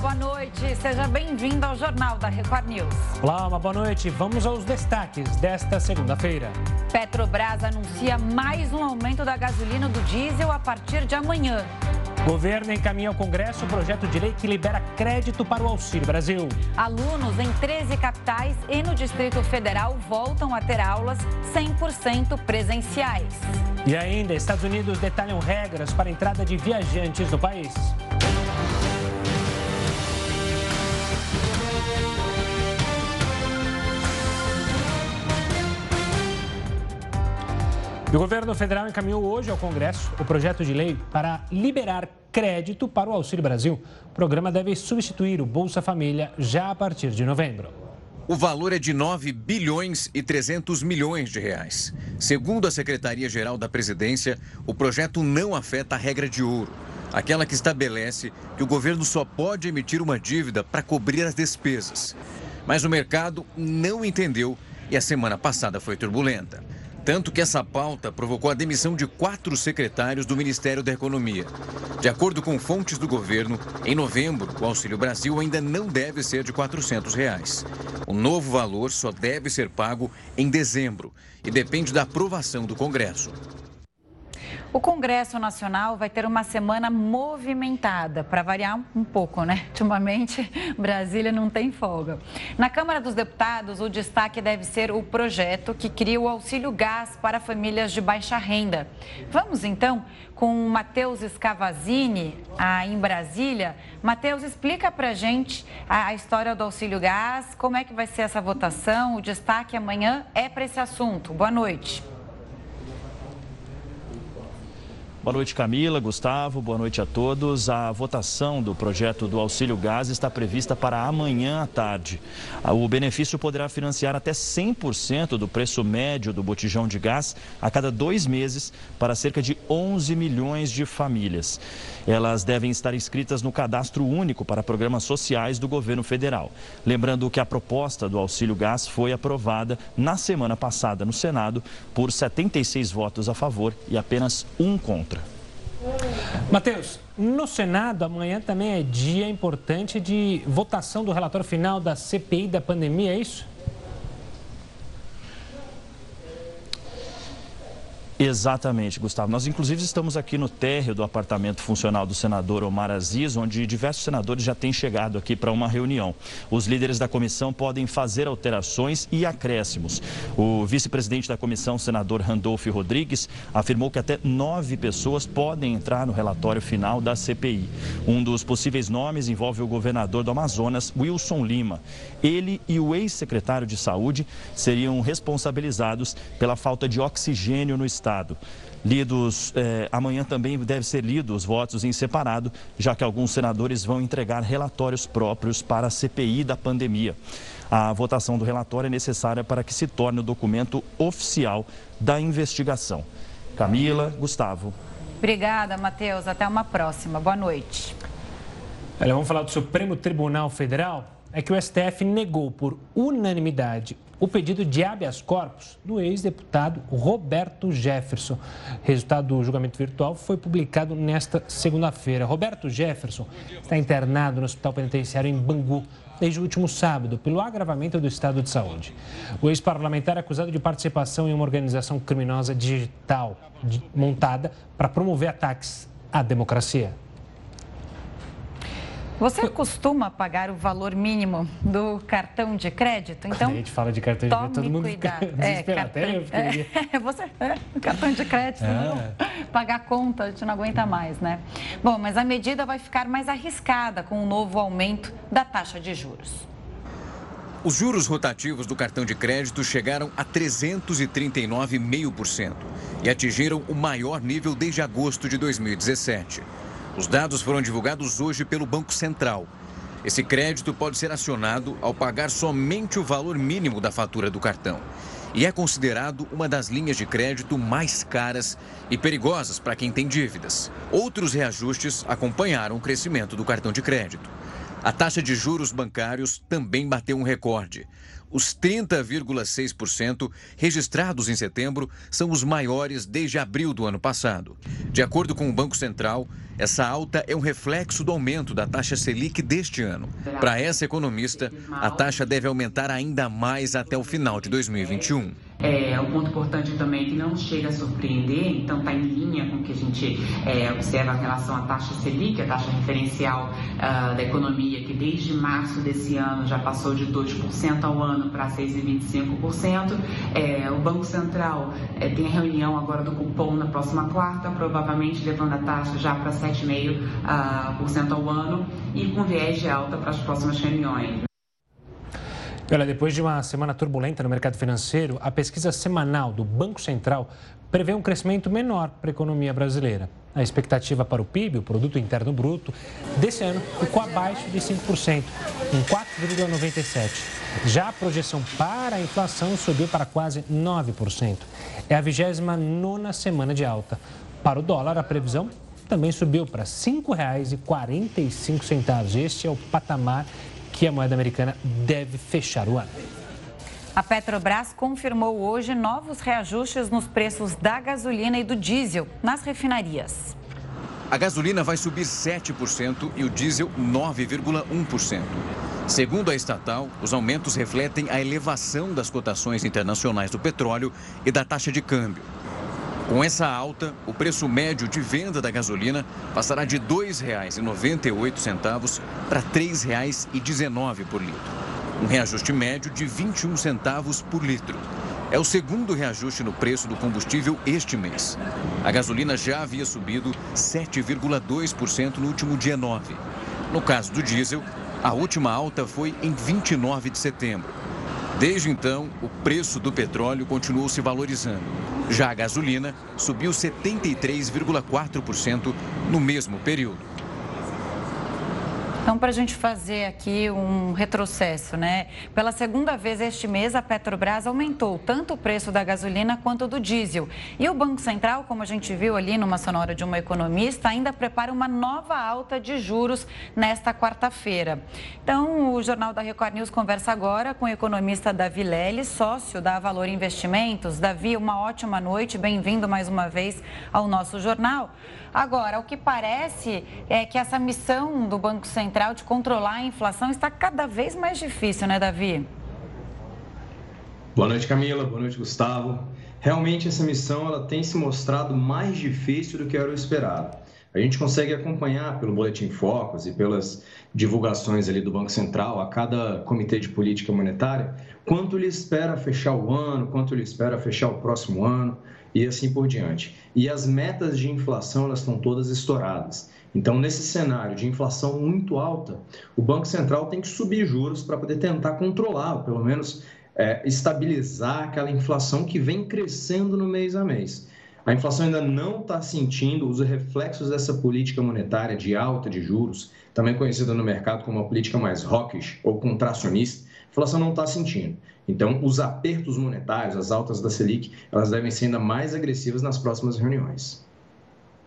boa noite. Seja bem-vindo ao Jornal da Record News. Olá, uma boa noite. Vamos aos destaques desta segunda-feira. Petrobras anuncia mais um aumento da gasolina do diesel a partir de amanhã. Governo encaminha ao Congresso o projeto de lei que libera crédito para o Auxílio Brasil. Alunos em 13 capitais e no Distrito Federal voltam a ter aulas 100% presenciais. E ainda, Estados Unidos detalham regras para a entrada de viajantes no país. O governo federal encaminhou hoje ao Congresso o projeto de lei para liberar crédito para o Auxílio Brasil. O programa deve substituir o Bolsa Família já a partir de novembro. O valor é de 9 bilhões e 300 milhões de reais. Segundo a Secretaria-Geral da Presidência, o projeto não afeta a regra de ouro, aquela que estabelece que o governo só pode emitir uma dívida para cobrir as despesas. Mas o mercado não entendeu e a semana passada foi turbulenta. Tanto que essa pauta provocou a demissão de quatro secretários do Ministério da Economia. De acordo com fontes do governo, em novembro, o Auxílio Brasil ainda não deve ser de 400 reais. O novo valor só deve ser pago em dezembro e depende da aprovação do Congresso. O Congresso Nacional vai ter uma semana movimentada, para variar um pouco, né? Ultimamente, Brasília não tem folga. Na Câmara dos Deputados, o destaque deve ser o projeto que cria o auxílio gás para famílias de baixa renda. Vamos então com o Matheus Scavazini, em Brasília. Matheus, explica para gente a história do auxílio gás, como é que vai ser essa votação, o destaque amanhã é para esse assunto. Boa noite. Boa noite, Camila, Gustavo, boa noite a todos. A votação do projeto do Auxílio Gás está prevista para amanhã à tarde. O benefício poderá financiar até 100% do preço médio do botijão de gás a cada dois meses para cerca de 11 milhões de famílias. Elas devem estar inscritas no cadastro único para programas sociais do governo federal. Lembrando que a proposta do Auxílio Gás foi aprovada na semana passada no Senado por 76 votos a favor e apenas um contra. Matheus, no Senado amanhã também é dia importante de votação do relatório final da CPI da pandemia, é isso? Exatamente, Gustavo. Nós, inclusive, estamos aqui no térreo do apartamento funcional do senador Omar Aziz, onde diversos senadores já têm chegado aqui para uma reunião. Os líderes da comissão podem fazer alterações e acréscimos. O vice-presidente da comissão, senador Randolph Rodrigues, afirmou que até nove pessoas podem entrar no relatório final da CPI. Um dos possíveis nomes envolve o governador do Amazonas, Wilson Lima. Ele e o ex-secretário de Saúde seriam responsabilizados pela falta de oxigênio no estado Estado. Lidos, eh, amanhã também deve ser lido os votos em separado, já que alguns senadores vão entregar relatórios próprios para a CPI da pandemia. A votação do relatório é necessária para que se torne o documento oficial da investigação. Camila, Gustavo. Obrigada, Matheus. Até uma próxima. Boa noite. Olha, vamos falar do Supremo Tribunal Federal. É que o STF negou por unanimidade o pedido de habeas corpus do ex-deputado Roberto Jefferson. Resultado do julgamento virtual foi publicado nesta segunda-feira. Roberto Jefferson está internado no Hospital Penitenciário em Bangu desde o último sábado pelo agravamento do estado de saúde. O ex-parlamentar é acusado de participação em uma organização criminosa digital montada para promover ataques à democracia. Você costuma pagar o valor mínimo do cartão de crédito? Então, a gente fala de cartão de crédito, todo mundo cuidado. fica é, cartão, é, você, é, cartão de crédito, é. não, pagar conta, a gente não aguenta mais, né? Bom, mas a medida vai ficar mais arriscada com o novo aumento da taxa de juros. Os juros rotativos do cartão de crédito chegaram a 339,5% e atingiram o maior nível desde agosto de 2017. Os dados foram divulgados hoje pelo Banco Central. Esse crédito pode ser acionado ao pagar somente o valor mínimo da fatura do cartão. E é considerado uma das linhas de crédito mais caras e perigosas para quem tem dívidas. Outros reajustes acompanharam o crescimento do cartão de crédito. A taxa de juros bancários também bateu um recorde. os 30,6% registrados em setembro são os maiores desde abril do ano passado. De acordo com o Banco Central, essa alta é um reflexo do aumento da taxa Selic deste ano. Para essa economista, a taxa deve aumentar ainda mais até o final de 2021. É, um ponto importante também que não chega a surpreender, então está em linha com o que a gente é, observa em relação à taxa Selic, a taxa referencial uh, da economia, que desde março desse ano já passou de 2% ao ano para 6,25%. É, o Banco Central é, tem a reunião agora do cupom na próxima quarta, provavelmente levando a taxa já para 7,5% uh, ah, ao ano e com viés de alta para as próximas reuniões. Olha, depois de uma semana turbulenta no mercado financeiro, a pesquisa semanal do Banco Central prevê um crescimento menor para a economia brasileira. A expectativa para o PIB, o Produto Interno Bruto, desse ano ficou abaixo de 5%, em 4,97%. Já a projeção para a inflação subiu para quase 9%. É a 29 semana de alta. Para o dólar, a previsão também subiu para R$ 5,45. Este é o patamar que a moeda americana deve fechar o ano. A Petrobras confirmou hoje novos reajustes nos preços da gasolina e do diesel nas refinarias. A gasolina vai subir 7% e o diesel 9,1%. Segundo a estatal, os aumentos refletem a elevação das cotações internacionais do petróleo e da taxa de câmbio. Com essa alta, o preço médio de venda da gasolina passará de R$ 2,98 para R$ 3,19 por litro. Um reajuste médio de 21 centavos por litro. É o segundo reajuste no preço do combustível este mês. A gasolina já havia subido 7,2% no último dia 9. No caso do diesel, a última alta foi em 29 de setembro. Desde então, o preço do petróleo continuou se valorizando. Já a gasolina subiu 73,4% no mesmo período. Então, para a gente fazer aqui um retrocesso, né? Pela segunda vez este mês, a Petrobras aumentou tanto o preço da gasolina quanto do diesel. E o Banco Central, como a gente viu ali numa sonora de uma economista, ainda prepara uma nova alta de juros nesta quarta-feira. Então, o Jornal da Record News conversa agora com o economista Davi Lely, sócio da Valor Investimentos. Davi, uma ótima noite, bem-vindo mais uma vez ao nosso jornal. Agora, o que parece é que essa missão do Banco Central de controlar a inflação está cada vez mais difícil, né, Davi? Boa noite, Camila. Boa noite, Gustavo. Realmente essa missão ela tem se mostrado mais difícil do que era o esperado. A gente consegue acompanhar pelo Boletim Focus e pelas divulgações ali do Banco Central a cada comitê de política monetária quanto ele espera fechar o ano, quanto ele espera fechar o próximo ano e assim por diante. E as metas de inflação elas estão todas estouradas. Então, nesse cenário de inflação muito alta, o Banco Central tem que subir juros para poder tentar controlar, ou pelo menos é, estabilizar aquela inflação que vem crescendo no mês a mês. A inflação ainda não está sentindo os reflexos dessa política monetária de alta de juros, também conhecida no mercado como a política mais hawkish ou contracionista. A inflação não está sentindo. Então, os apertos monetários, as altas da Selic, elas devem ser ainda mais agressivas nas próximas reuniões.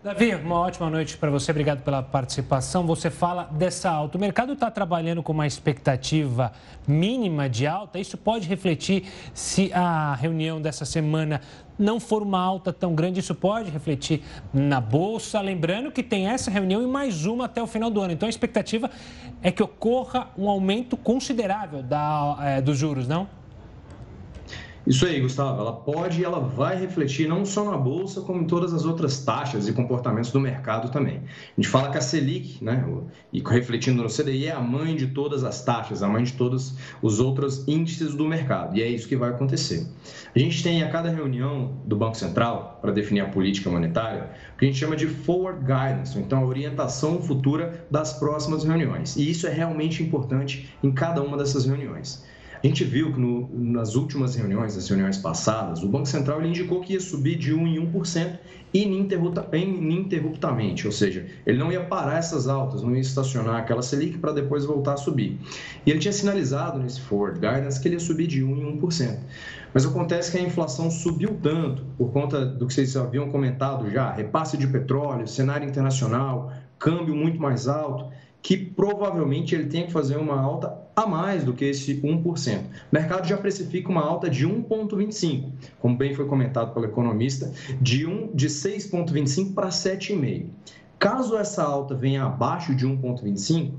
Davi, uma ótima noite para você. Obrigado pela participação. Você fala dessa alta. O mercado está trabalhando com uma expectativa mínima de alta. Isso pode refletir se a reunião dessa semana não for uma alta tão grande. Isso pode refletir na bolsa. Lembrando que tem essa reunião e mais uma até o final do ano. Então a expectativa é que ocorra um aumento considerável da, é, dos juros, não? Isso aí, Gustavo. Ela pode e ela vai refletir não só na Bolsa, como em todas as outras taxas e comportamentos do mercado também. A gente fala que a Selic, né, e refletindo no CDI, é a mãe de todas as taxas, a mãe de todos os outros índices do mercado. E é isso que vai acontecer. A gente tem a cada reunião do Banco Central, para definir a política monetária, o que a gente chama de forward guidance, então a orientação futura das próximas reuniões. E isso é realmente importante em cada uma dessas reuniões. A gente viu que no, nas últimas reuniões, nas reuniões passadas, o Banco Central ele indicou que ia subir de 1 em 1% ininterruptamente, ou seja, ele não ia parar essas altas, não ia estacionar aquela Selic para depois voltar a subir. E ele tinha sinalizado nesse forward guidance que ele ia subir de 1 em 1%. Mas acontece que a inflação subiu tanto, por conta do que vocês haviam comentado já, repasse de petróleo, cenário internacional, câmbio muito mais alto, que provavelmente ele tenha que fazer uma alta a mais do que esse 1%. O mercado já precifica uma alta de 1,25%, como bem foi comentado pelo economista, de, um, de 6,25% para 7,5%. Caso essa alta venha abaixo de 1,25%,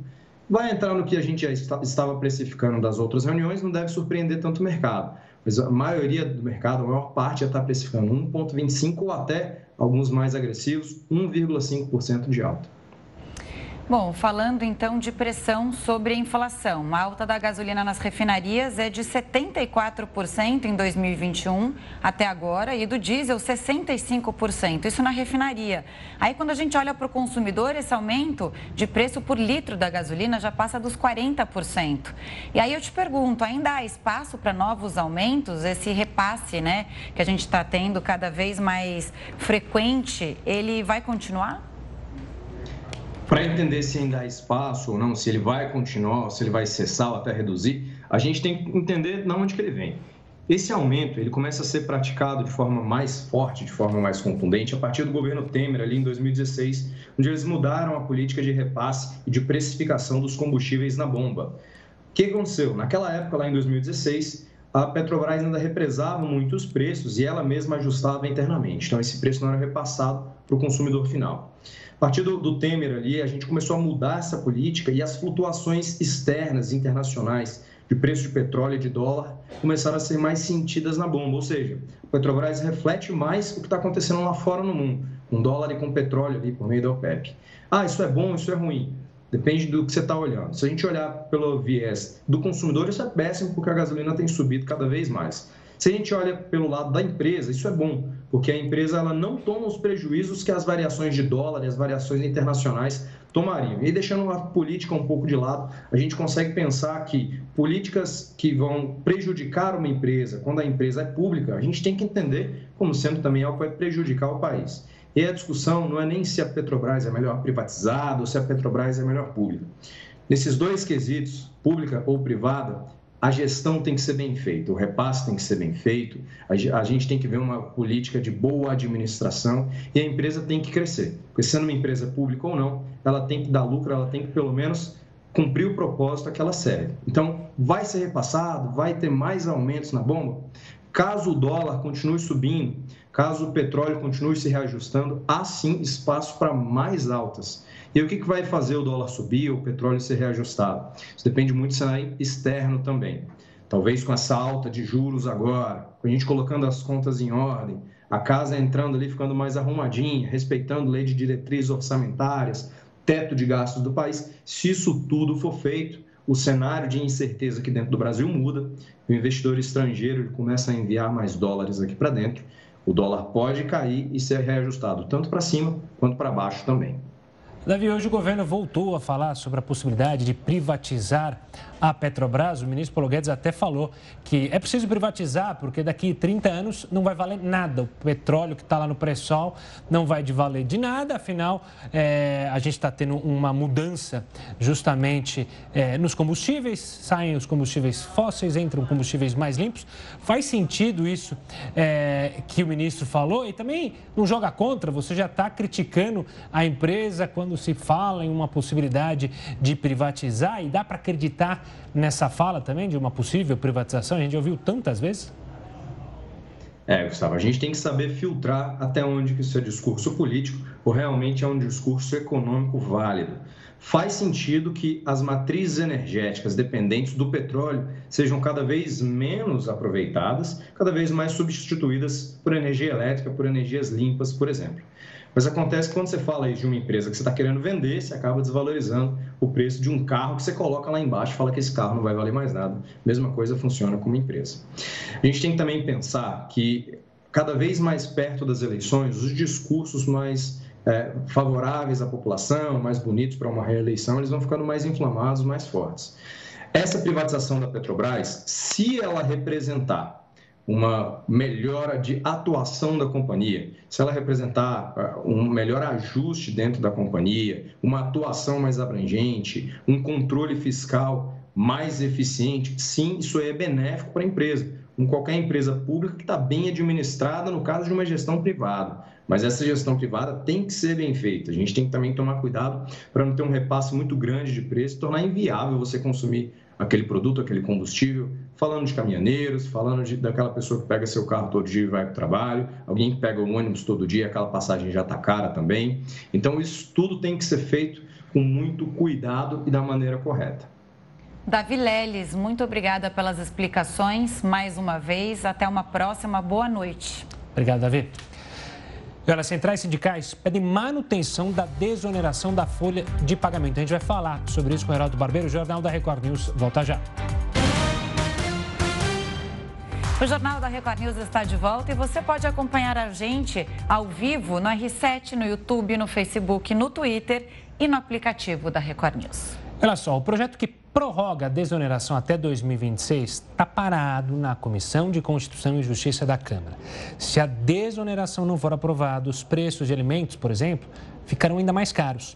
vai entrar no que a gente já estava precificando das outras reuniões, não deve surpreender tanto o mercado. Mas a maioria do mercado, a maior parte, já está precificando 1,25% ou até alguns mais agressivos, 1,5% de alta. Bom, falando então de pressão sobre a inflação, a alta da gasolina nas refinarias é de 74% em 2021 até agora e do diesel 65%, isso na refinaria. Aí quando a gente olha para o consumidor, esse aumento de preço por litro da gasolina já passa dos 40%. E aí eu te pergunto, ainda há espaço para novos aumentos? Esse repasse, né, que a gente está tendo cada vez mais frequente, ele vai continuar? Para entender se ainda há espaço ou não, se ele vai continuar, se ele vai cessar ou até reduzir, a gente tem que entender de onde que ele vem. Esse aumento ele começa a ser praticado de forma mais forte, de forma mais contundente, a partir do governo Temer, ali em 2016, onde eles mudaram a política de repasse e de precificação dos combustíveis na bomba. O que aconteceu? Naquela época, lá em 2016, a Petrobras ainda represava muito os preços e ela mesma ajustava internamente. Então, esse preço não era repassado para o consumidor final. A partir do, do, Temer ali, a gente começou a mudar essa política e as flutuações externas, internacionais, de preço de petróleo e de dólar, começaram a ser mais sentidas na bomba. Ou seja, a Petrobras reflete mais o que está acontecendo lá fora no mundo, com dólar e com petróleo ali por meio da OPEP. Ah, isso é bom, isso é ruim. Depende do que você está olhando. Se a gente olhar pelo viés do consumidor, isso é péssimo porque a gasolina tem subido cada vez mais. Se a gente olha pelo lado da empresa, isso é bom, porque a empresa ela não toma os prejuízos que as variações de dólar e as variações internacionais tomariam. E deixando a política um pouco de lado, a gente consegue pensar que políticas que vão prejudicar uma empresa, quando a empresa é pública, a gente tem que entender como sendo também algo que vai prejudicar o país. E a discussão não é nem se a Petrobras é melhor privatizada ou se a Petrobras é melhor pública. Nesses dois quesitos, pública ou privada, a gestão tem que ser bem feita, o repasse tem que ser bem feito, a gente tem que ver uma política de boa administração e a empresa tem que crescer. Porque sendo uma empresa pública ou não, ela tem que dar lucro, ela tem que pelo menos cumprir o propósito que ela serve. Então, vai ser repassado, vai ter mais aumentos na bomba? Caso o dólar continue subindo, caso o petróleo continue se reajustando, há sim espaço para mais altas. E o que, que vai fazer o dólar subir, o petróleo ser reajustado? Isso depende muito do cenário externo também. Talvez com essa alta de juros agora, com a gente colocando as contas em ordem, a casa entrando ali, ficando mais arrumadinha, respeitando lei de diretrizes orçamentárias, teto de gastos do país, se isso tudo for feito, o cenário de incerteza aqui dentro do Brasil muda, o investidor estrangeiro começa a enviar mais dólares aqui para dentro, o dólar pode cair e ser reajustado tanto para cima quanto para baixo também. Davi, hoje o governo voltou a falar sobre a possibilidade de privatizar a Petrobras, o ministro Paulo Guedes até falou que é preciso privatizar, porque daqui a 30 anos não vai valer nada. O petróleo que está lá no pré-sal não vai de valer de nada, afinal, é, a gente está tendo uma mudança justamente é, nos combustíveis, saem os combustíveis fósseis, entram combustíveis mais limpos. Faz sentido isso é, que o ministro falou? E também não joga contra, você já está criticando a empresa quando se fala em uma possibilidade de privatizar? E dá para acreditar nessa fala também de uma possível privatização? A gente ouviu tantas vezes. É, Gustavo, a gente tem que saber filtrar até onde que isso é discurso político ou realmente é um discurso econômico válido. Faz sentido que as matrizes energéticas dependentes do petróleo sejam cada vez menos aproveitadas, cada vez mais substituídas por energia elétrica, por energias limpas, por exemplo. Mas acontece que quando você fala aí de uma empresa que você está querendo vender, você acaba desvalorizando o preço de um carro que você coloca lá embaixo e fala que esse carro não vai valer mais nada. Mesma coisa funciona com uma empresa. A gente tem que também pensar que cada vez mais perto das eleições, os discursos mais é, favoráveis à população, mais bonitos para uma reeleição, eles vão ficando mais inflamados, mais fortes. Essa privatização da Petrobras, se ela representar uma melhora de atuação da companhia, se ela representar ah, um melhor ajuste dentro da companhia, uma atuação mais abrangente, um controle fiscal mais eficiente, sim, isso aí é benéfico para a empresa. Com qualquer empresa pública que está bem administrada, no caso de uma gestão privada. Mas essa gestão privada tem que ser bem feita. A gente tem que também tomar cuidado para não ter um repasse muito grande de preço, tornar inviável você consumir aquele produto, aquele combustível, falando de caminhoneiros, falando de, daquela pessoa que pega seu carro todo dia e vai para o trabalho, alguém que pega o ônibus todo dia, aquela passagem já está cara também. Então, isso tudo tem que ser feito com muito cuidado e da maneira correta. Davi Leles, muito obrigada pelas explicações mais uma vez. Até uma próxima. Boa noite. Obrigado, Davi. E olha, centrais sindicais pedem manutenção da desoneração da folha de pagamento. A gente vai falar sobre isso com o Heraldo Barbeiro, Jornal da Record News. Volta já. O Jornal da Record News está de volta e você pode acompanhar a gente ao vivo no R7, no YouTube, no Facebook, no Twitter e no aplicativo da Record News. Olha só, o projeto que prorroga a desoneração até 2026 está parado na Comissão de Constituição e Justiça da Câmara. Se a desoneração não for aprovada, os preços de alimentos, por exemplo, ficarão ainda mais caros.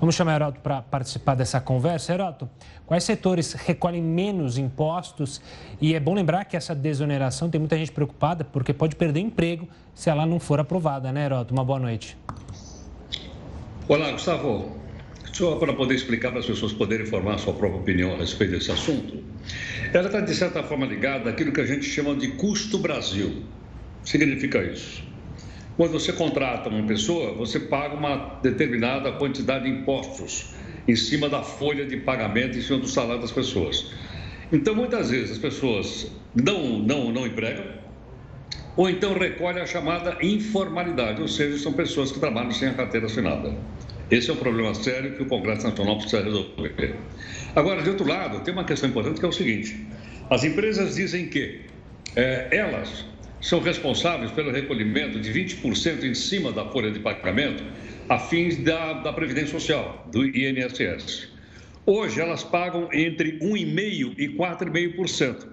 Vamos chamar o Heroto para participar dessa conversa. Heroto, quais setores recolhem menos impostos? E é bom lembrar que essa desoneração tem muita gente preocupada porque pode perder emprego se ela não for aprovada, né, Heroto? Uma boa noite. Olá, Gustavo. Só para poder explicar para as pessoas poderem formar a sua própria opinião a respeito desse assunto, ela está, de certa forma, ligada àquilo que a gente chama de custo Brasil. Significa isso. Quando você contrata uma pessoa, você paga uma determinada quantidade de impostos em cima da folha de pagamento, em cima do salário das pessoas. Então, muitas vezes, as pessoas não, não, não empregam, ou então recolhem a chamada informalidade, ou seja, são pessoas que trabalham sem a carteira assinada. Esse é um problema sério que o Congresso Nacional precisa resolver. Agora, de outro lado, tem uma questão importante que é o seguinte: as empresas dizem que é, elas são responsáveis pelo recolhimento de 20% em cima da folha de pagamento a fins da, da Previdência Social, do INSS. Hoje, elas pagam entre 1,5% e 4,5%.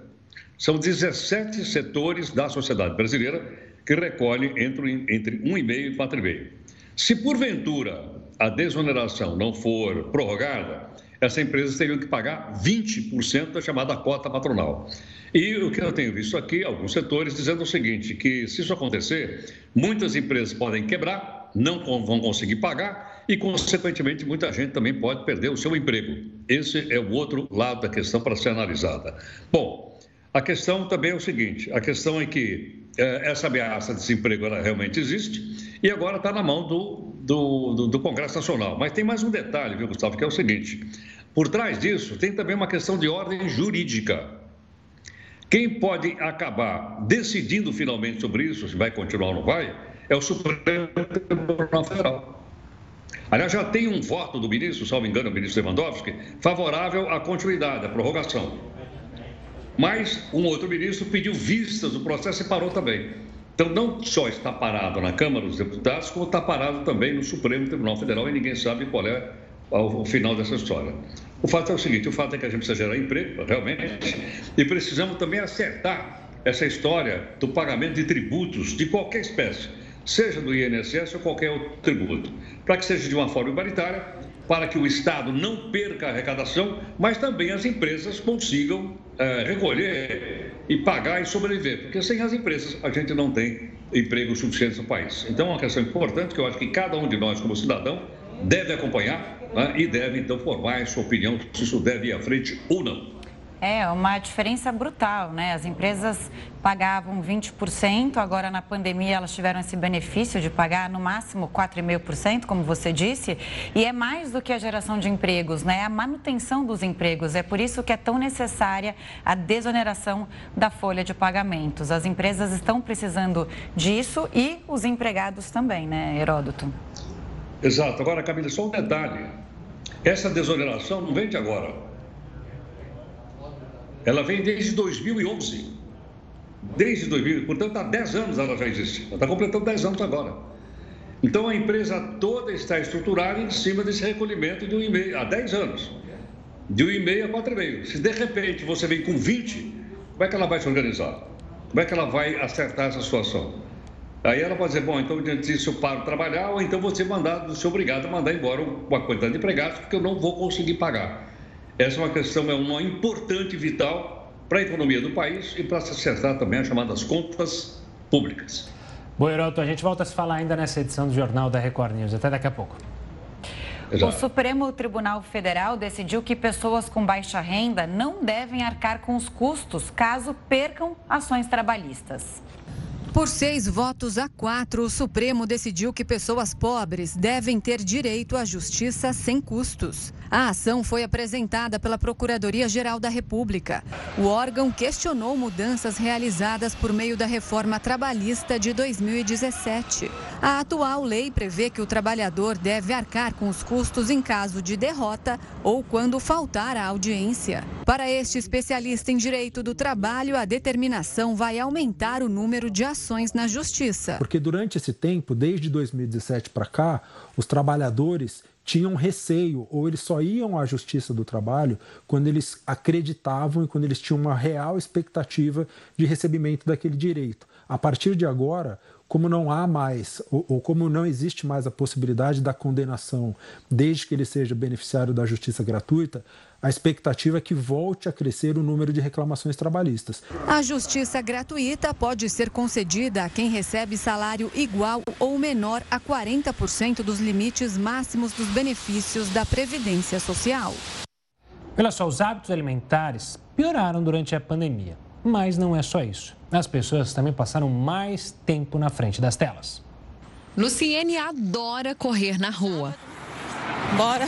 São 17 setores da sociedade brasileira que recolhem entre, entre 1,5% e 4,5%. Se porventura a desoneração não for prorrogada, essa empresa teria que pagar 20% da chamada cota patronal. E o que eu tenho visto aqui, alguns setores dizendo o seguinte, que se isso acontecer, muitas empresas podem quebrar, não vão conseguir pagar e, consequentemente, muita gente também pode perder o seu emprego. Esse é o outro lado da questão para ser analisada. Bom, a questão também é o seguinte, a questão é que essa ameaça de desemprego ela realmente existe e agora está na mão do do, do, do, Congresso Nacional. Mas tem mais um detalhe, viu, Gustavo, que é o seguinte: por trás disso tem também uma questão de ordem jurídica. Quem pode acabar decidindo finalmente sobre isso, se vai continuar ou não vai, é o Supremo Tribunal Federal. Aliás, já tem um voto do ministro, salvo engano, o ministro Lewandowski, favorável à continuidade, à prorrogação. Mas um outro ministro pediu vistas do processo e parou também. Então, não só está parado na Câmara dos Deputados, como está parado também no Supremo Tribunal Federal e ninguém sabe qual é o final dessa história. O fato é o seguinte: o fato é que a gente precisa gerar emprego, realmente, e precisamos também acertar essa história do pagamento de tributos de qualquer espécie, seja do INSS ou qualquer outro tributo, para que seja de uma forma igualitária, para que o Estado não perca a arrecadação, mas também as empresas consigam é, recolher e pagar e sobreviver, porque sem as empresas a gente não tem emprego suficiente no país. Então é uma questão importante que eu acho que cada um de nós, como cidadão, deve acompanhar né, e deve então formar a sua opinião se isso deve ir à frente ou não. É uma diferença brutal, né? As empresas pagavam 20%, agora na pandemia elas tiveram esse benefício de pagar no máximo 4,5%, como você disse, e é mais do que a geração de empregos, né? A manutenção dos empregos. É por isso que é tão necessária a desoneração da folha de pagamentos. As empresas estão precisando disso e os empregados também, né, Heródoto? Exato. Agora, Camila, só um detalhe. Essa desoneração não vem de agora. Ela vem desde 2011. Desde 2000, portanto, há 10 anos ela já existe. Ela está completando 10 anos agora. Então, a empresa toda está estruturada em cima desse recolhimento de um e-mail, há 10 anos. De um e-mail a 4,5. Se de repente você vem com 20, como é que ela vai se organizar? Como é que ela vai acertar essa situação? Aí ela pode dizer, bom, então diante disso eu paro de trabalhar, ou então você mandar, ser obrigado a mandar embora uma quantidade de empregados, porque eu não vou conseguir pagar. Essa é uma questão, é uma importante e vital para a economia do país e para se acertar também as chamadas contas públicas. Bom, Heroto, a gente volta a se falar ainda nessa edição do Jornal da Record News. Até daqui a pouco. O Supremo Tribunal Federal decidiu que pessoas com baixa renda não devem arcar com os custos caso percam ações trabalhistas. Por seis votos a quatro, o Supremo decidiu que pessoas pobres devem ter direito à justiça sem custos. A ação foi apresentada pela Procuradoria-Geral da República. O órgão questionou mudanças realizadas por meio da reforma trabalhista de 2017. A atual lei prevê que o trabalhador deve arcar com os custos em caso de derrota ou quando faltar a audiência. Para este especialista em direito do trabalho, a determinação vai aumentar o número de ações na justiça. Porque durante esse tempo, desde 2017 para cá, os trabalhadores tinham receio ou eles só iam à justiça do trabalho quando eles acreditavam e quando eles tinham uma real expectativa de recebimento daquele direito. A partir de agora, como não há mais, ou, ou, como não existe mais a possibilidade da condenação, desde que ele seja beneficiário da justiça gratuita, a expectativa é que volte a crescer o número de reclamações trabalhistas. A justiça gratuita pode ser concedida a quem recebe salário igual ou menor a 40% dos limites máximos dos benefícios da Previdência Social. Olha só, os hábitos alimentares pioraram durante a pandemia. Mas não é só isso. As pessoas também passaram mais tempo na frente das telas. Luciene adora correr na rua. Bora!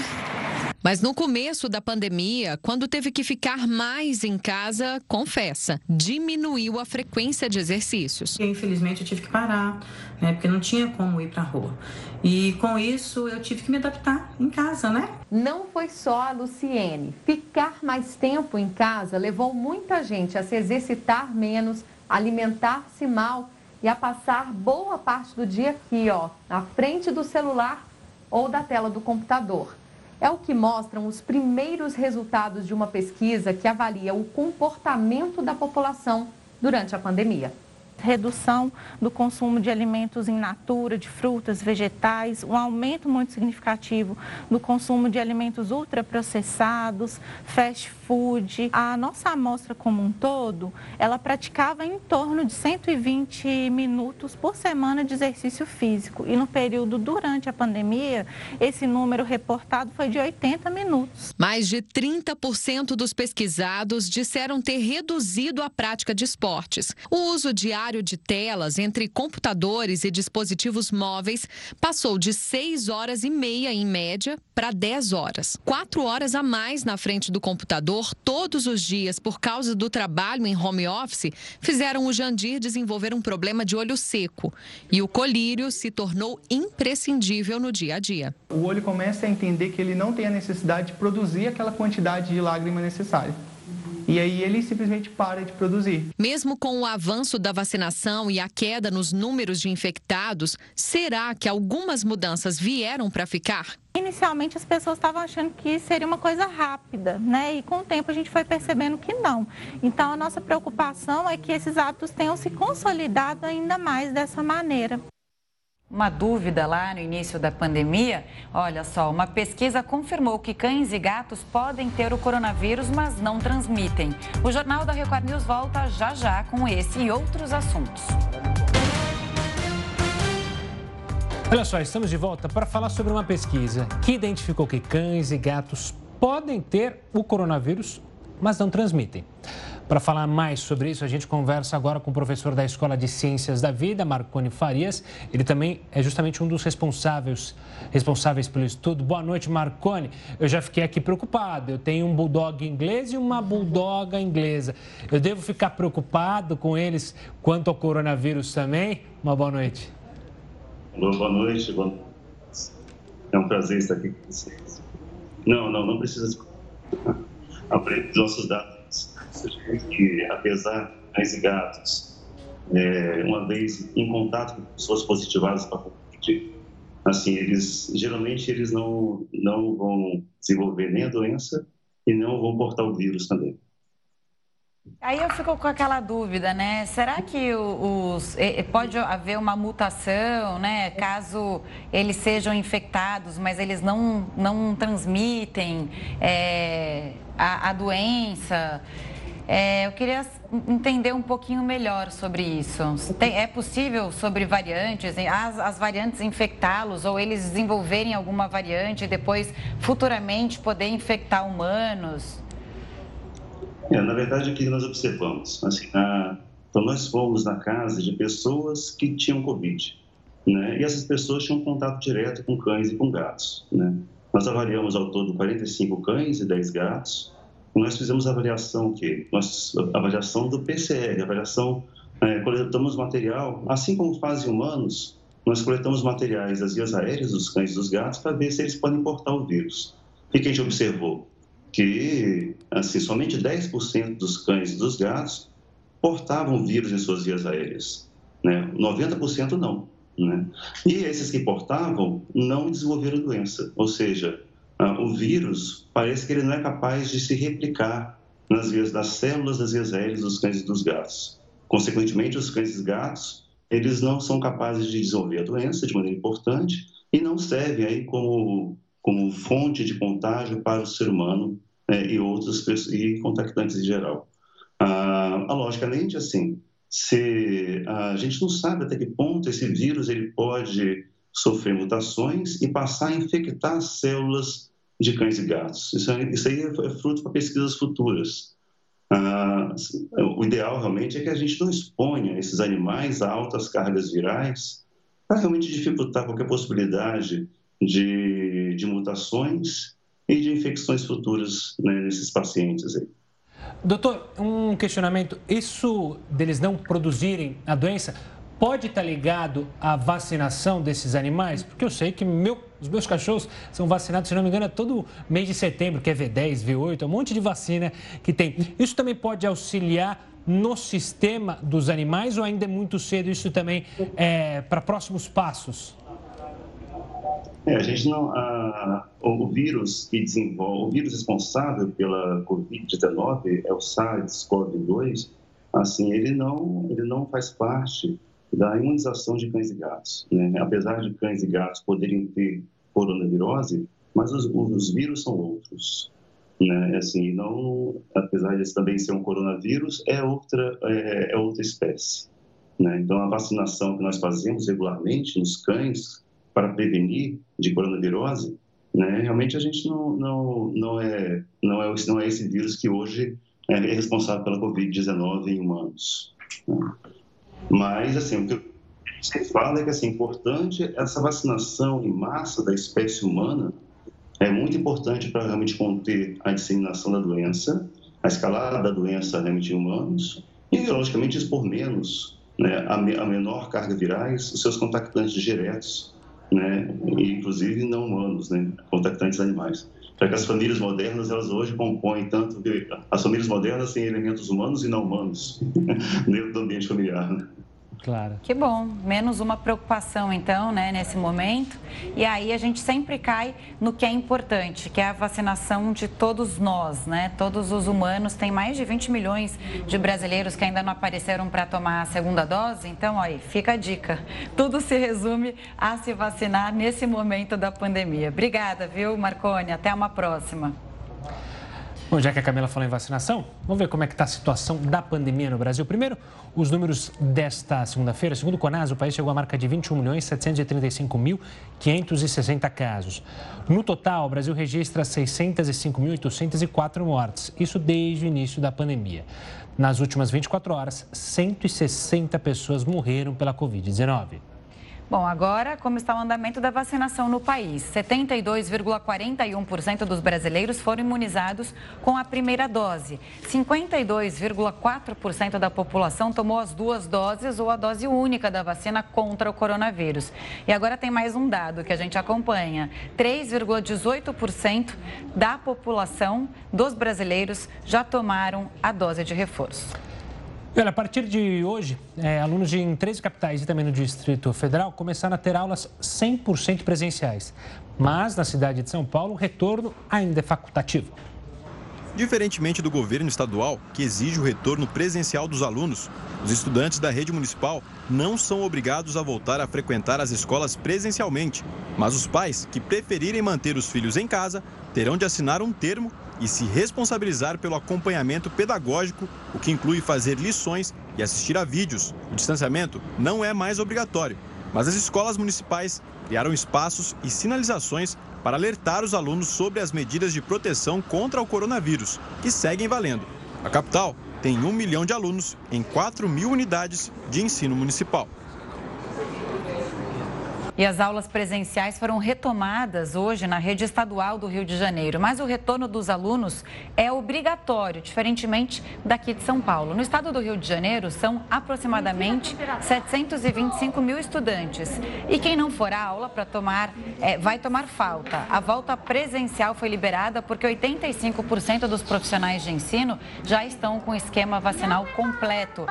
Mas no começo da pandemia, quando teve que ficar mais em casa, confessa, diminuiu a frequência de exercícios. Infelizmente eu tive que parar, né, porque não tinha como ir para a rua. E com isso eu tive que me adaptar em casa, né? Não foi só a Luciene. Ficar mais tempo em casa levou muita gente a se exercitar menos, alimentar-se mal e a passar boa parte do dia aqui, ó, na frente do celular ou da tela do computador é o que mostram os primeiros resultados de uma pesquisa que avalia o comportamento da população durante a pandemia redução do consumo de alimentos em natura, de frutas, vegetais, um aumento muito significativo do consumo de alimentos ultraprocessados, fast food. A nossa amostra como um todo, ela praticava em torno de 120 minutos por semana de exercício físico. E no período durante a pandemia, esse número reportado foi de 80 minutos. Mais de 30% dos pesquisados disseram ter reduzido a prática de esportes. O uso diário diário de telas entre computadores e dispositivos móveis passou de 6 horas e meia, em média, para 10 horas. Quatro horas a mais na frente do computador todos os dias por causa do trabalho em home office fizeram o Jandir desenvolver um problema de olho seco. E o colírio se tornou imprescindível no dia a dia. O olho começa a entender que ele não tem a necessidade de produzir aquela quantidade de lágrima necessária e aí ele simplesmente para de produzir. Mesmo com o avanço da vacinação e a queda nos números de infectados, será que algumas mudanças vieram para ficar? Inicialmente as pessoas estavam achando que seria uma coisa rápida, né? E com o tempo a gente foi percebendo que não. Então a nossa preocupação é que esses hábitos tenham se consolidado ainda mais dessa maneira uma dúvida lá no início da pandemia. Olha só, uma pesquisa confirmou que cães e gatos podem ter o coronavírus, mas não transmitem. O Jornal da Record News volta já já com esse e outros assuntos. Olha só, estamos de volta para falar sobre uma pesquisa que identificou que cães e gatos podem ter o coronavírus, mas não transmitem. Para falar mais sobre isso, a gente conversa agora com o professor da Escola de Ciências da Vida, Marconi Farias. Ele também é justamente um dos responsáveis, responsáveis pelo estudo. Boa noite, Marconi. Eu já fiquei aqui preocupado. Eu tenho um bulldog inglês e uma bulldoga inglesa. Eu devo ficar preocupado com eles quanto ao coronavírus também? Uma boa noite. Alô, boa noite. É um prazer estar aqui com vocês. Não, não, não precisa. Nossos dados que, apesar e gatos, é, uma vez em contato com pessoas positivadas para Covid, assim, eles geralmente eles não não vão desenvolver nem a doença e não vão portar o vírus também. Aí eu fico com aquela dúvida, né? Será que os, pode haver uma mutação, né? Caso eles sejam infectados, mas eles não, não transmitem é, a, a doença? É, eu queria entender um pouquinho melhor sobre isso. Tem, é possível sobre variantes, as, as variantes infectá-los ou eles desenvolverem alguma variante e depois futuramente poder infectar humanos? É, na verdade, o que nós observamos? Assim, a, então, nós fomos na casa de pessoas que tinham Covid, né? E essas pessoas tinham contato direto com cães e com gatos, né? Nós avaliamos ao todo 45 cães e 10 gatos. Nós fizemos avaliação que nós avaliação do PCR, avaliação é, coletamos material, assim como fazem humanos, nós coletamos materiais das vias aéreas dos cães e dos gatos para ver se eles podem importar o vírus. O que a gente observou? Que assim, somente 10% dos cães e dos gatos portavam vírus em suas vias aéreas. Né? 90% não. Né? E esses que portavam não desenvolveram doença, ou seja, o vírus parece que ele não é capaz de se replicar nas vias das células das vias aéreas dos cães e dos gatos. Consequentemente, os cães e os gatos eles não são capazes de desenvolver a doença de maneira importante e não servem aí como, como fonte de contágio para o ser humano né, e outros e contactantes em geral. Ah, logicamente, assim, se a gente não sabe até que ponto esse vírus ele pode sofrer mutações e passar a infectar células de cães e gatos. Isso, isso aí é, é fruto para pesquisas futuras. Ah, o ideal realmente é que a gente não exponha esses animais a altas cargas virais para realmente dificultar qualquer possibilidade de, de mutações e de infecções futuras né, nesses pacientes. Aí. Doutor, um questionamento. Isso deles não produzirem a doença pode estar ligado à vacinação desses animais? Porque eu sei que meu, os meus cachorros são vacinados, se não me engano, é todo mês de setembro, que é V10, V8, é um monte de vacina que tem. Isso também pode auxiliar no sistema dos animais ou ainda é muito cedo isso também é, para próximos passos? É, a gente não. A, o vírus que desenvolve, o vírus responsável pela Covid-19 é o SARS-CoV-2. Assim, ele não, ele não faz parte da imunização de cães e gatos. Né? Apesar de cães e gatos poderem ter coronavirose, mas os, os vírus são outros. Né? Assim, não, apesar de também ser um coronavírus, é outra, é, é outra espécie. Né? Então, a vacinação que nós fazemos regularmente nos cães para prevenir de coronavirose, né, realmente a gente não, não, não, é, não, é, não é esse vírus que hoje é responsável pela Covid-19 em humanos. Né? Mas, assim, o que você fala é que assim, importante essa vacinação em massa da espécie humana é muito importante para realmente conter a disseminação da doença, a escalada da doença realmente em humanos e, logicamente, expor menos né, a, a menor carga virais os seus contactantes diretos né, inclusive não humanos, né, contactantes animais. Já que as famílias modernas, elas hoje compõem tanto as famílias modernas têm elementos humanos e não humanos dentro do ambiente familiar. Né? Claro. Que bom, menos uma preocupação então, né, nesse momento. E aí a gente sempre cai no que é importante, que é a vacinação de todos nós, né? Todos os humanos, tem mais de 20 milhões de brasileiros que ainda não apareceram para tomar a segunda dose. Então, aí, fica a dica. Tudo se resume a se vacinar nesse momento da pandemia. Obrigada, viu, Marcone? Até uma próxima. Bom, já que a Camila falou em vacinação, vamos ver como é que está a situação da pandemia no Brasil. Primeiro, os números desta segunda-feira. Segundo o Conas, o país chegou à marca de 21 milhões 735.560 casos. No total, o Brasil registra 605.804 mortes. Isso desde o início da pandemia. Nas últimas 24 horas, 160 pessoas morreram pela Covid-19. Bom, agora, como está o andamento da vacinação no país? 72,41% dos brasileiros foram imunizados com a primeira dose. 52,4% da população tomou as duas doses ou a dose única da vacina contra o coronavírus. E agora tem mais um dado que a gente acompanha: 3,18% da população dos brasileiros já tomaram a dose de reforço. Olha, a partir de hoje, é, alunos de, em 13 capitais e também no Distrito Federal começaram a ter aulas 100% presenciais. Mas na cidade de São Paulo, o retorno ainda é facultativo. Diferentemente do governo estadual, que exige o retorno presencial dos alunos, os estudantes da rede municipal não são obrigados a voltar a frequentar as escolas presencialmente. Mas os pais que preferirem manter os filhos em casa terão de assinar um termo e se responsabilizar pelo acompanhamento pedagógico, o que inclui fazer lições e assistir a vídeos. O distanciamento não é mais obrigatório, mas as escolas municipais criaram espaços e sinalizações para alertar os alunos sobre as medidas de proteção contra o coronavírus, que seguem valendo. A capital tem um milhão de alunos em 4 mil unidades de ensino municipal. E as aulas presenciais foram retomadas hoje na rede estadual do Rio de Janeiro, mas o retorno dos alunos é obrigatório, diferentemente daqui de São Paulo. No estado do Rio de Janeiro, são aproximadamente 725 mil estudantes. E quem não for à aula para tomar, é, vai tomar falta. A volta presencial foi liberada porque 85% dos profissionais de ensino já estão com esquema vacinal completo.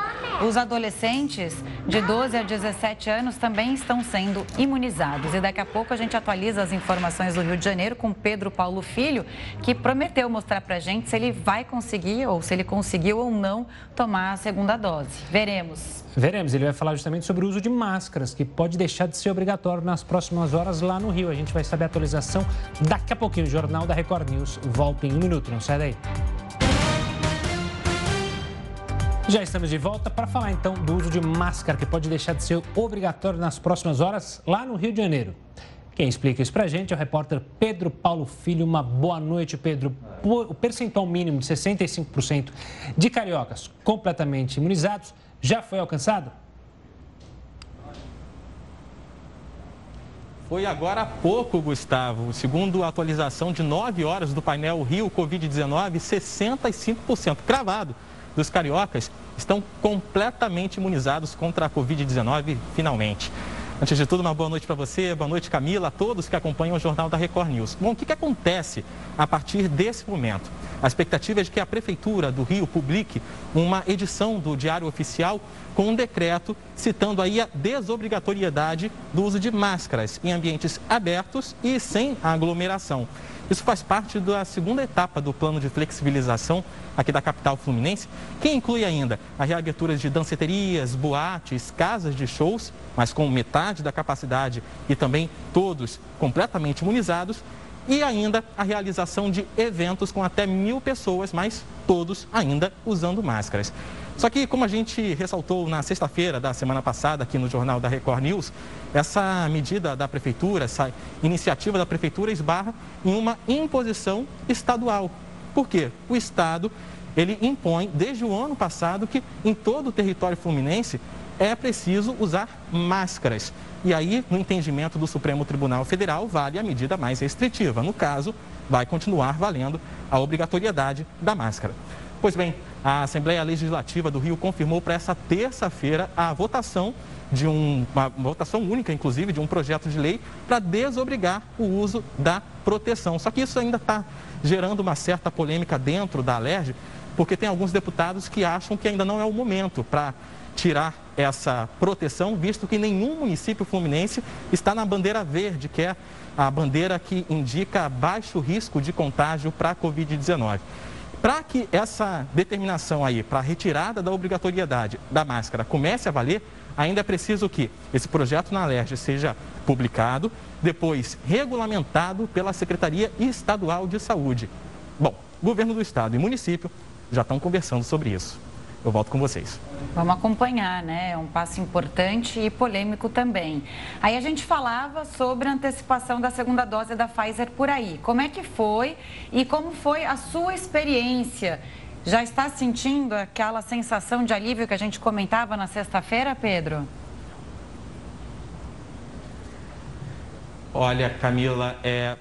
Os adolescentes de 12 a 17 anos também estão sendo imunizados imunizados. E daqui a pouco a gente atualiza as informações do Rio de Janeiro com Pedro Paulo Filho, que prometeu mostrar para a gente se ele vai conseguir ou se ele conseguiu ou não tomar a segunda dose. Veremos. Veremos. Ele vai falar justamente sobre o uso de máscaras, que pode deixar de ser obrigatório nas próximas horas lá no Rio. A gente vai saber a atualização daqui a pouquinho. O Jornal da Record News volta em um minuto. Não sai daí. Já estamos de volta para falar então do uso de máscara, que pode deixar de ser obrigatório nas próximas horas lá no Rio de Janeiro. Quem explica isso para a gente é o repórter Pedro Paulo Filho. Uma boa noite, Pedro. O percentual mínimo de 65% de cariocas completamente imunizados já foi alcançado? Foi agora há pouco, Gustavo. Segundo a atualização de 9 horas do painel Rio Covid-19, 65% cravado dos cariocas estão completamente imunizados contra a Covid-19, finalmente. Antes de tudo, uma boa noite para você, boa noite Camila, a todos que acompanham o Jornal da Record News. Bom, o que, que acontece a partir desse momento? A expectativa é de que a Prefeitura do Rio publique uma edição do Diário Oficial com um decreto citando aí a desobrigatoriedade do uso de máscaras em ambientes abertos e sem aglomeração. Isso faz parte da segunda etapa do plano de flexibilização aqui da capital fluminense, que inclui ainda a reabertura de danceterias, boates, casas de shows, mas com metade da capacidade e também todos completamente imunizados, e ainda a realização de eventos com até mil pessoas, mas todos ainda usando máscaras. Só que, como a gente ressaltou na sexta-feira da semana passada aqui no Jornal da Record News, essa medida da Prefeitura, essa iniciativa da Prefeitura esbarra em uma imposição estadual. Por quê? O Estado, ele impõe desde o ano passado que em todo o território fluminense é preciso usar máscaras. E aí, no entendimento do Supremo Tribunal Federal, vale a medida mais restritiva. No caso, vai continuar valendo a obrigatoriedade da máscara. Pois bem, a Assembleia Legislativa do Rio confirmou para essa terça-feira a votação de um, uma votação única, inclusive, de um projeto de lei para desobrigar o uso da proteção. Só que isso ainda está gerando uma certa polêmica dentro da Alerj, porque tem alguns deputados que acham que ainda não é o momento para tirar essa proteção, visto que nenhum município fluminense está na bandeira verde, que é a bandeira que indica baixo risco de contágio para a Covid-19. Para que essa determinação aí, para a retirada da obrigatoriedade da máscara comece a valer, ainda é preciso que esse projeto na Alerj seja publicado, depois regulamentado pela Secretaria Estadual de Saúde. Bom, governo do estado e município já estão conversando sobre isso. Eu volto com vocês. Vamos acompanhar, né? É um passo importante e polêmico também. Aí a gente falava sobre a antecipação da segunda dose da Pfizer por aí. Como é que foi e como foi a sua experiência? Já está sentindo aquela sensação de alívio que a gente comentava na sexta-feira, Pedro? Olha, Camila, é,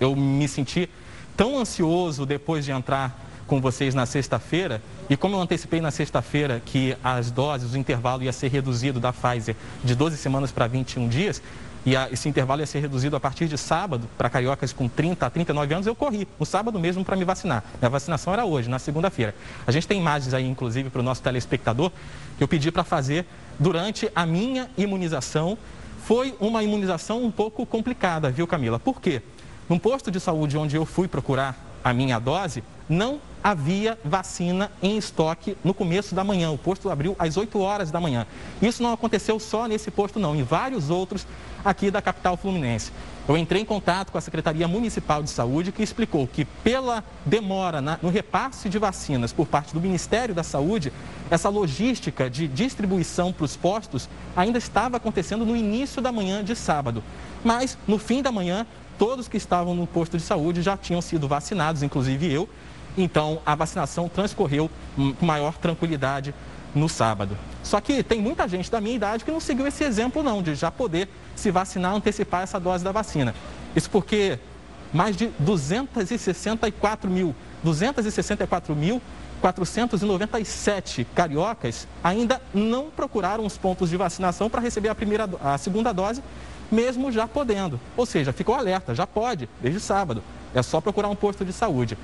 eu me senti tão ansioso depois de entrar com vocês na sexta-feira. E como eu antecipei na sexta-feira que as doses, o intervalo ia ser reduzido da Pfizer de 12 semanas para 21 dias, e a, esse intervalo ia ser reduzido a partir de sábado para cariocas com 30 a 39 anos, eu corri no sábado mesmo para me vacinar. Minha vacinação era hoje, na segunda-feira. A gente tem imagens aí, inclusive, para o nosso telespectador, que eu pedi para fazer durante a minha imunização. Foi uma imunização um pouco complicada, viu, Camila? Por quê? Num posto de saúde onde eu fui procurar a minha dose, não havia vacina em estoque no começo da manhã. O posto abriu às 8 horas da manhã. Isso não aconteceu só nesse posto, não, em vários outros aqui da capital fluminense. Eu entrei em contato com a Secretaria Municipal de Saúde, que explicou que, pela demora na, no repasse de vacinas por parte do Ministério da Saúde, essa logística de distribuição para os postos ainda estava acontecendo no início da manhã de sábado. Mas, no fim da manhã, todos que estavam no posto de saúde já tinham sido vacinados, inclusive eu. Então, a vacinação transcorreu com maior tranquilidade no sábado. Só que tem muita gente da minha idade que não seguiu esse exemplo, não, de já poder se vacinar, antecipar essa dose da vacina. Isso porque mais de 264 mil, 264 mil 497 cariocas ainda não procuraram os pontos de vacinação para receber a, primeira, a segunda dose, mesmo já podendo. Ou seja, ficou alerta, já pode, desde sábado. É só procurar um posto de saúde.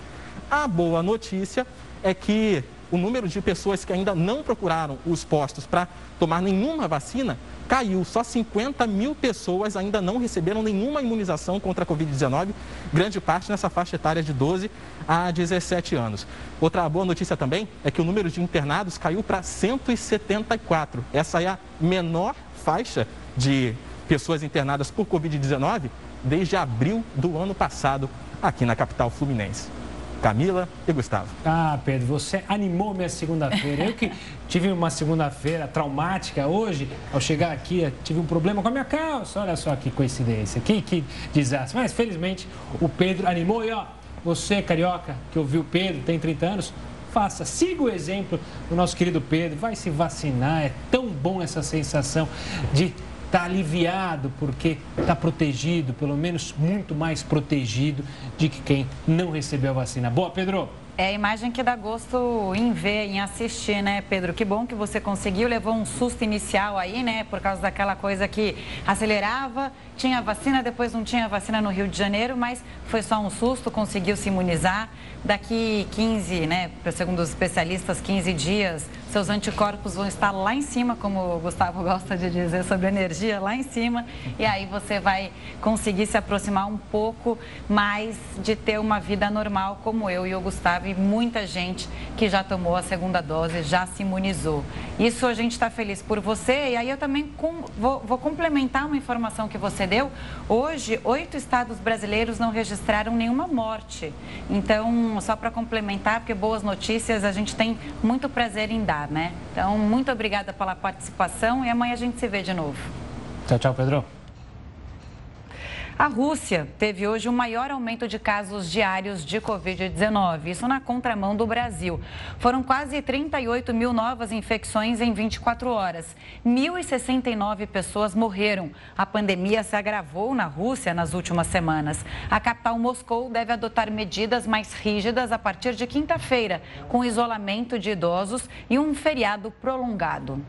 A boa notícia é que o número de pessoas que ainda não procuraram os postos para tomar nenhuma vacina caiu. Só 50 mil pessoas ainda não receberam nenhuma imunização contra a Covid-19, grande parte nessa faixa etária de 12 a 17 anos. Outra boa notícia também é que o número de internados caiu para 174. Essa é a menor faixa de pessoas internadas por Covid-19 desde abril do ano passado aqui na capital fluminense. Camila e Gustavo. Ah, Pedro, você animou minha segunda-feira. Eu que tive uma segunda-feira traumática hoje, ao chegar aqui, tive um problema com a minha calça. Olha só que coincidência, que, que desastre. Mas felizmente o Pedro animou e ó, você, carioca, que ouviu o Pedro, tem 30 anos, faça, siga o exemplo do nosso querido Pedro, vai se vacinar. É tão bom essa sensação de está aliviado porque está protegido, pelo menos muito mais protegido de que quem não recebeu a vacina. Boa, Pedro! É a imagem que dá gosto em ver, em assistir, né, Pedro? Que bom que você conseguiu, levou um susto inicial aí, né, por causa daquela coisa que acelerava, tinha vacina, depois não tinha vacina no Rio de Janeiro, mas foi só um susto, conseguiu se imunizar. Daqui 15, né, segundo os especialistas, 15 dias, seus anticorpos vão estar lá em cima, como o Gustavo gosta de dizer sobre energia, lá em cima. E aí você vai conseguir se aproximar um pouco mais de ter uma vida normal, como eu e o Gustavo muita gente que já tomou a segunda dose, já se imunizou. Isso a gente está feliz por você. E aí eu também com, vou, vou complementar uma informação que você deu. Hoje, oito estados brasileiros não registraram nenhuma morte. Então, só para complementar, porque boas notícias a gente tem muito prazer em dar né? Então, muito obrigada pela participação e amanhã a gente se vê de novo. Tchau, tchau, Pedro. A Rússia teve hoje o maior aumento de casos diários de Covid-19, isso na contramão do Brasil. Foram quase 38 mil novas infecções em 24 horas. 1.069 pessoas morreram. A pandemia se agravou na Rússia nas últimas semanas. A capital Moscou deve adotar medidas mais rígidas a partir de quinta-feira, com isolamento de idosos e um feriado prolongado.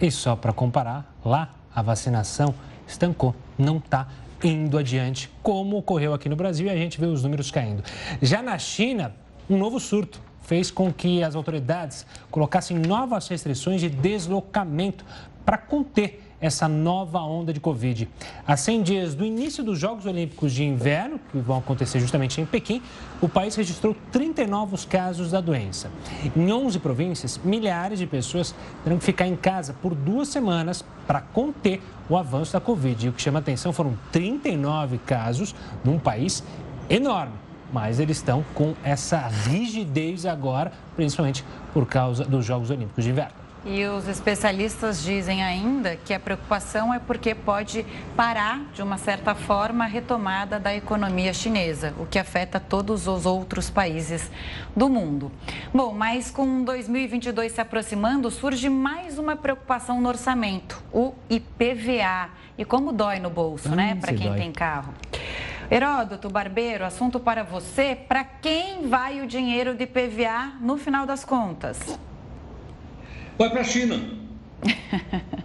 E só para comparar, lá a vacinação estancou, não está indo adiante, como ocorreu aqui no Brasil e a gente vê os números caindo. Já na China, um novo surto fez com que as autoridades colocassem novas restrições de deslocamento para conter essa nova onda de Covid. A 100 dias do início dos Jogos Olímpicos de Inverno, que vão acontecer justamente em Pequim, o país registrou 30 novos casos da doença. Em 11 províncias, milhares de pessoas terão que ficar em casa por duas semanas para conter o avanço da Covid. E o que chama atenção foram 39 casos num país enorme. Mas eles estão com essa rigidez agora, principalmente por causa dos Jogos Olímpicos de Inverno. E os especialistas dizem ainda que a preocupação é porque pode parar, de uma certa forma, a retomada da economia chinesa, o que afeta todos os outros países do mundo. Bom, mas com 2022 se aproximando, surge mais uma preocupação no orçamento, o IPVA. E como dói no bolso, né, para quem dói. tem carro. Heródoto Barbeiro, assunto para você. Para quem vai o dinheiro de IPVA no final das contas? Vai para a China.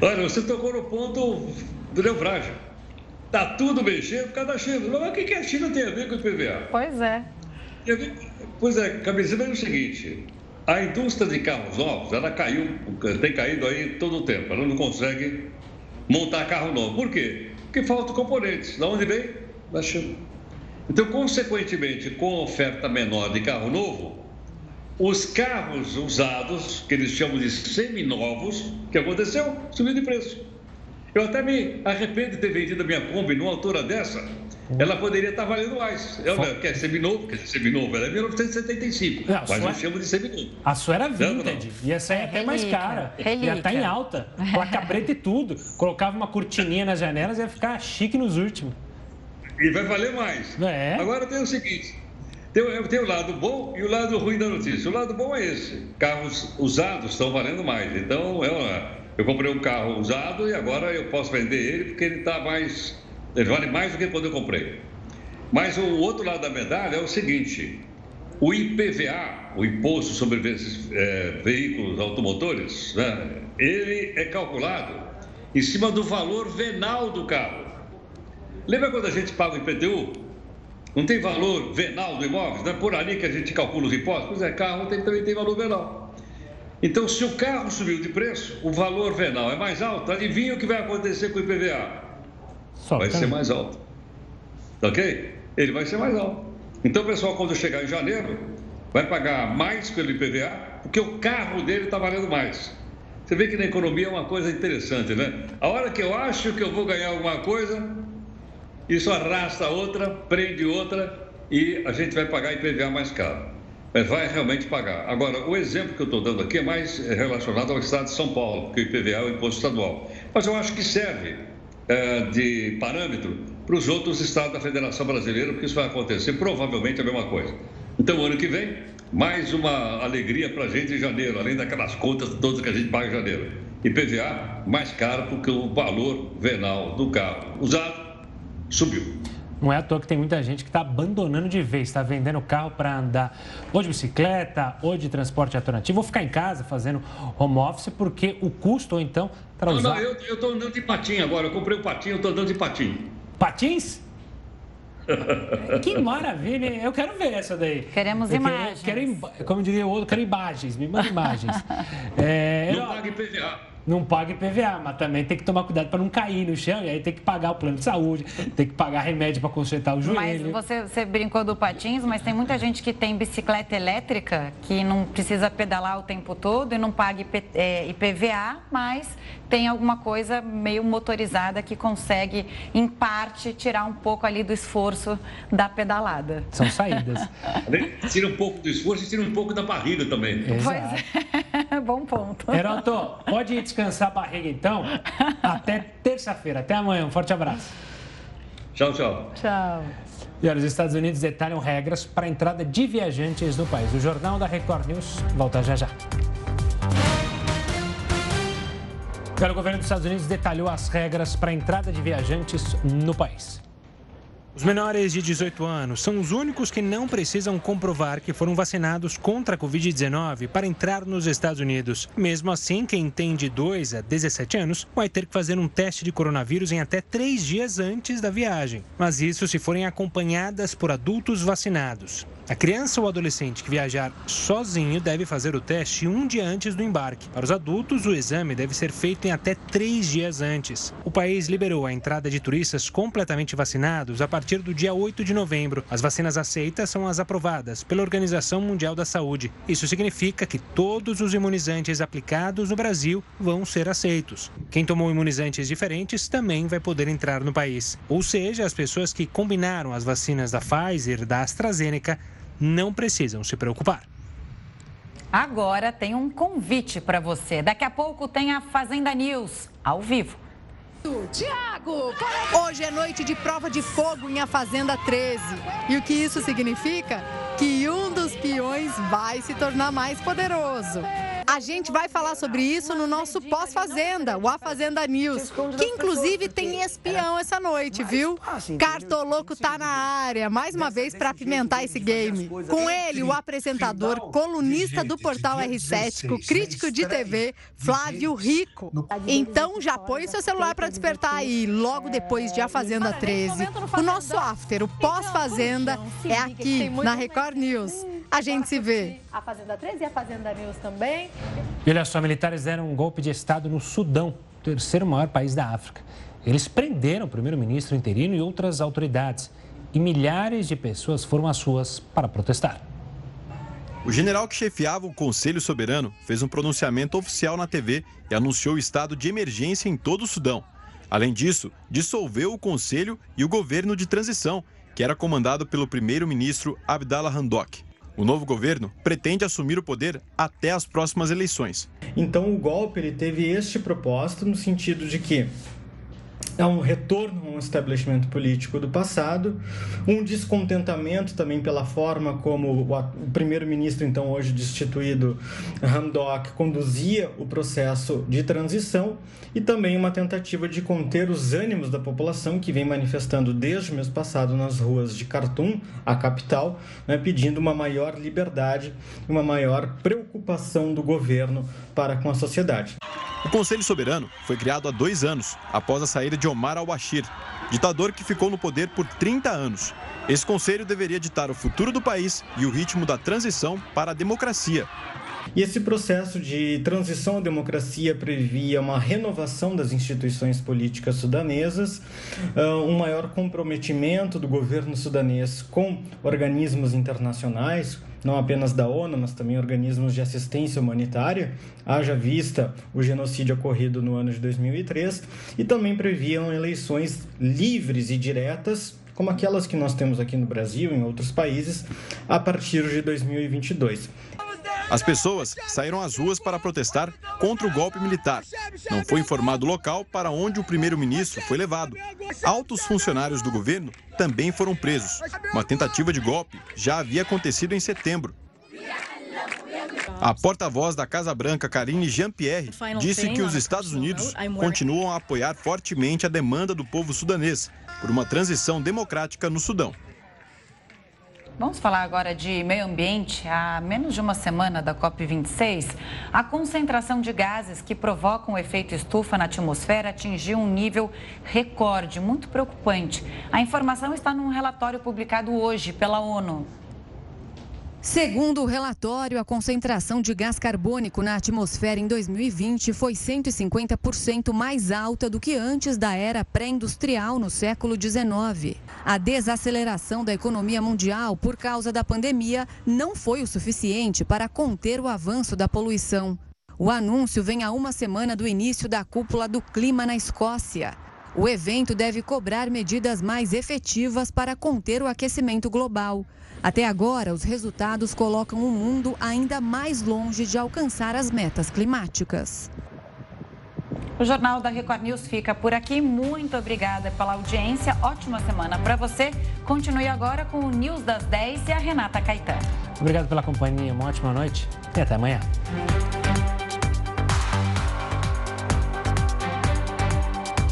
Olha, você tocou no ponto do naufrágio. Está tudo mexendo por causa da China. Mas o que a China tem a ver com o IPVA? Pois é. Pois é, Cabeça, é o seguinte, a indústria de carros novos, ela caiu, tem caído aí todo o tempo, ela não consegue montar carro novo. Por quê? Porque faltam componentes. Da onde vem? Da China. Então, consequentemente, com oferta menor de carro novo, os carros usados, que eles chamam de seminovos, o que aconteceu? Subiu de preço. Eu até me arrependo de ter vendido a minha Kombi numa altura dessa. Ela poderia estar valendo mais. Eu, é que é seminovo, quer dizer, seminovo, ela é 1975. Não, mas eu chamo de seminovo. A sua era vintage. Ia sair é, até mais cara. Relíquia. Ia estar em alta. Placa preta e tudo. Colocava uma cortininha nas janelas e ia ficar chique nos últimos. E vai valer mais. É. Agora tem o seguinte: tem, tem o lado bom e o lado ruim da notícia. O lado bom é esse: carros usados estão valendo mais. Então, eu, eu comprei um carro usado e agora eu posso vender ele porque ele está mais. Ele vale mais do que quando eu comprei. Mas o outro lado da medalha é o seguinte: o IPVA, o Imposto sobre é, Veículos Automotores, né, ele é calculado em cima do valor venal do carro. Lembra quando a gente paga o IPTU? Não tem valor venal do imóvel? Não é por ali que a gente calcula os impostos? Pois é, carro tem, também tem valor venal. Então, se o carro subiu de preço, o valor venal é mais alto, adivinha o que vai acontecer com o IPVA? Só vai ser mais alto. Tá ok? Ele vai ser mais alto. Então, pessoal, quando chegar em janeiro, vai pagar mais pelo IPVA, porque o carro dele está valendo mais. Você vê que na economia é uma coisa interessante, né? A hora que eu acho que eu vou ganhar alguma coisa, isso arrasta outra, prende outra e a gente vai pagar IPVA mais caro. Vai realmente pagar. Agora, o exemplo que eu estou dando aqui é mais relacionado ao estado de São Paulo, porque o IPVA é o imposto estadual. Mas eu acho que serve é, de parâmetro para os outros estados da Federação Brasileira, porque isso vai acontecer provavelmente a mesma coisa. Então, ano que vem, mais uma alegria para a gente em janeiro, além daquelas contas todas que a gente paga em janeiro. IPVA mais caro porque o valor venal do carro usado subiu. Não é à toa que tem muita gente que está abandonando de vez, está vendendo o carro para andar ou de bicicleta ou de transporte alternativo, ou ficar em casa fazendo home office, porque o custo, ou então, para usar... Não, não, eu estou andando de patinho agora, eu comprei o um patinho, eu estou andando de patinho. Patins? que maravilha, eu quero ver essa daí. Queremos eu imagens. Quero, quero, como diria o outro, quero imagens, me manda imagens. É, não eu... pague PVA não paga IPVA, mas também tem que tomar cuidado para não cair no chão e aí tem que pagar o plano de saúde, tem que pagar remédio para consertar o joelho. Mas você, você brincou do patins, mas tem muita gente que tem bicicleta elétrica que não precisa pedalar o tempo todo e não paga IP, é, IPVA, mas tem alguma coisa meio motorizada que consegue, em parte, tirar um pouco ali do esforço da pedalada. São saídas. tira um pouco do esforço e tira um pouco da barriga também. Exato. Pois é, bom ponto. Heroto, pode ir descansar a barriga então. Até terça-feira. Até amanhã. Um forte abraço. Tchau, tchau. Tchau. E olha, os Estados Unidos detalham regras para a entrada de viajantes no país. O Jornal da Record News volta já já. o governo dos Estados Unidos detalhou as regras para a entrada de viajantes no país. Os menores de 18 anos são os únicos que não precisam comprovar que foram vacinados contra a Covid-19 para entrar nos Estados Unidos. Mesmo assim, quem tem de 2 a 17 anos vai ter que fazer um teste de coronavírus em até três dias antes da viagem. Mas isso se forem acompanhadas por adultos vacinados. A criança ou adolescente que viajar sozinho deve fazer o teste um dia antes do embarque. Para os adultos, o exame deve ser feito em até três dias antes. O país liberou a entrada de turistas completamente vacinados a partir do dia 8 de novembro. As vacinas aceitas são as aprovadas pela Organização Mundial da Saúde. Isso significa que todos os imunizantes aplicados no Brasil vão ser aceitos. Quem tomou imunizantes diferentes também vai poder entrar no país. Ou seja, as pessoas que combinaram as vacinas da Pfizer da AstraZeneca não precisam se preocupar. Agora tem um convite para você. Daqui a pouco tem a Fazenda News ao vivo. Tiago, hoje é noite de prova de fogo em A Fazenda 13. E o que isso significa? Que um dos peões vai se tornar mais poderoso. A gente vai falar sobre isso no nosso pós-fazenda, o A Fazenda News, que inclusive tem espião essa noite, viu? Cartoloco tá na área, mais uma vez para apimentar esse game. Com ele, o apresentador, colunista do portal R7, crítico de TV, Flávio Rico. Então já põe seu celular para despertar aí, logo depois de A Fazenda 13. O nosso after, o pós-fazenda, é aqui na Record News. A gente se vê. A Fazenda 13 e a Fazenda News também. E olha só, militares deram um golpe de Estado no Sudão, terceiro maior país da África. Eles prenderam o primeiro-ministro interino e outras autoridades. e milhares de pessoas foram às ruas para protestar. O general que chefiava o Conselho Soberano fez um pronunciamento oficial na TV e anunciou o estado de emergência em todo o Sudão. Além disso, dissolveu o Conselho e o governo de transição, que era comandado pelo primeiro-ministro Abdallah Hamdok. O novo governo pretende assumir o poder até as próximas eleições. Então, o golpe ele teve este propósito no sentido de que é um retorno a um estabelecimento político do passado, um descontentamento também pela forma como o primeiro-ministro, então hoje destituído, Hamdok, conduzia o processo de transição e também uma tentativa de conter os ânimos da população que vem manifestando desde o mês passado nas ruas de Khartoum, a capital, né, pedindo uma maior liberdade e uma maior preocupação do governo para com a sociedade. O Conselho Soberano foi criado há dois anos, após a saída de Omar al-Bashir, ditador que ficou no poder por 30 anos. Esse conselho deveria ditar o futuro do país e o ritmo da transição para a democracia. E esse processo de transição à democracia previa uma renovação das instituições políticas sudanesas, ah, um maior comprometimento do governo sudanês com organismos internacionais, não apenas da ONU, mas também organismos de assistência humanitária, haja vista o genocídio ocorrido no ano de 2003, e também previam eleições livres e diretas, como aquelas que nós temos aqui no Brasil e em outros países, a partir de 2022. As pessoas saíram às ruas para protestar contra o golpe militar. Não foi informado o local para onde o primeiro-ministro foi levado. Altos funcionários do governo também foram presos. Uma tentativa de golpe já havia acontecido em setembro. A porta-voz da Casa Branca, Karine Jean-Pierre, disse que os Estados Unidos continuam a apoiar fortemente a demanda do povo sudanês por uma transição democrática no Sudão. Vamos falar agora de meio ambiente. Há menos de uma semana da COP26, a concentração de gases que provocam o efeito estufa na atmosfera atingiu um nível recorde, muito preocupante. A informação está num relatório publicado hoje pela ONU. Segundo o relatório, a concentração de gás carbônico na atmosfera em 2020 foi 150% mais alta do que antes da era pré-industrial no século XIX. A desaceleração da economia mundial por causa da pandemia não foi o suficiente para conter o avanço da poluição. O anúncio vem a uma semana do início da cúpula do clima na Escócia. O evento deve cobrar medidas mais efetivas para conter o aquecimento global. Até agora, os resultados colocam o mundo ainda mais longe de alcançar as metas climáticas. O Jornal da Record News fica por aqui. Muito obrigada pela audiência. Ótima semana para você. Continue agora com o News das 10 e a Renata Caetano. Obrigado pela companhia. Uma ótima noite e até amanhã.